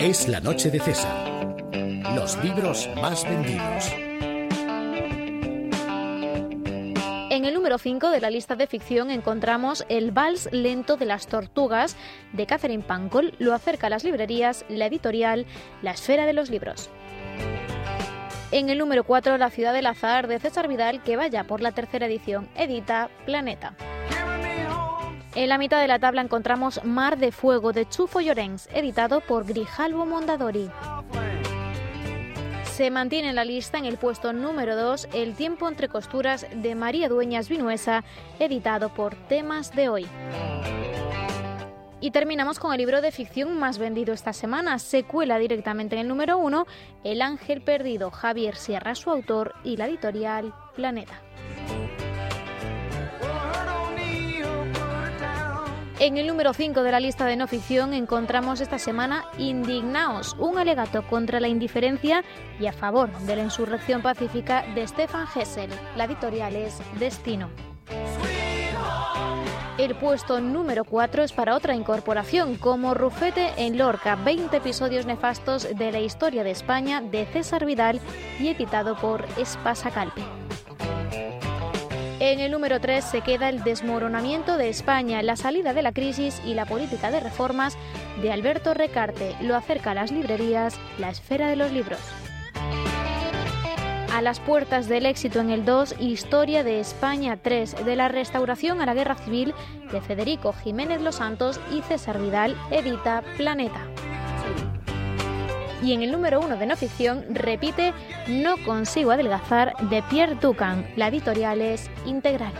Es la noche de César. Los libros más vendidos. En el número 5 de la lista de ficción encontramos El Vals Lento de las Tortugas de Catherine Pancol. Lo acerca a las librerías la editorial La Esfera de los Libros. En el número 4, La Ciudad del Azar de César Vidal, que vaya por la tercera edición, edita Planeta. En la mitad de la tabla encontramos Mar de Fuego de Chufo Llorens, editado por Grijalvo Mondadori. Se mantiene en la lista en el puesto número 2 El tiempo entre costuras de María Dueñas Vinuesa, editado por Temas de Hoy. Y terminamos con el libro de ficción más vendido esta semana. Se cuela directamente en el número 1 El ángel perdido, Javier Sierra, su autor, y la editorial Planeta. En el número 5 de la lista de no ficción encontramos esta semana Indignaos, un alegato contra la indiferencia y a favor de la insurrección pacífica de Stefan Hessel. La editorial es Destino. El puesto número 4 es para otra incorporación, como Rufete en Lorca, 20 episodios nefastos de la historia de España de César Vidal y editado por Espasa Calpe. En el número 3 se queda el desmoronamiento de España, la salida de la crisis y la política de reformas de Alberto Recarte. Lo acerca a las librerías La Esfera de los Libros. A las puertas del éxito en el 2, Historia de España 3, de la restauración a la guerra civil de Federico Jiménez Los Santos y César Vidal, edita Planeta. Y en el número uno de no ficción repite No consigo adelgazar de Pierre Ducan. La editorial es Integral.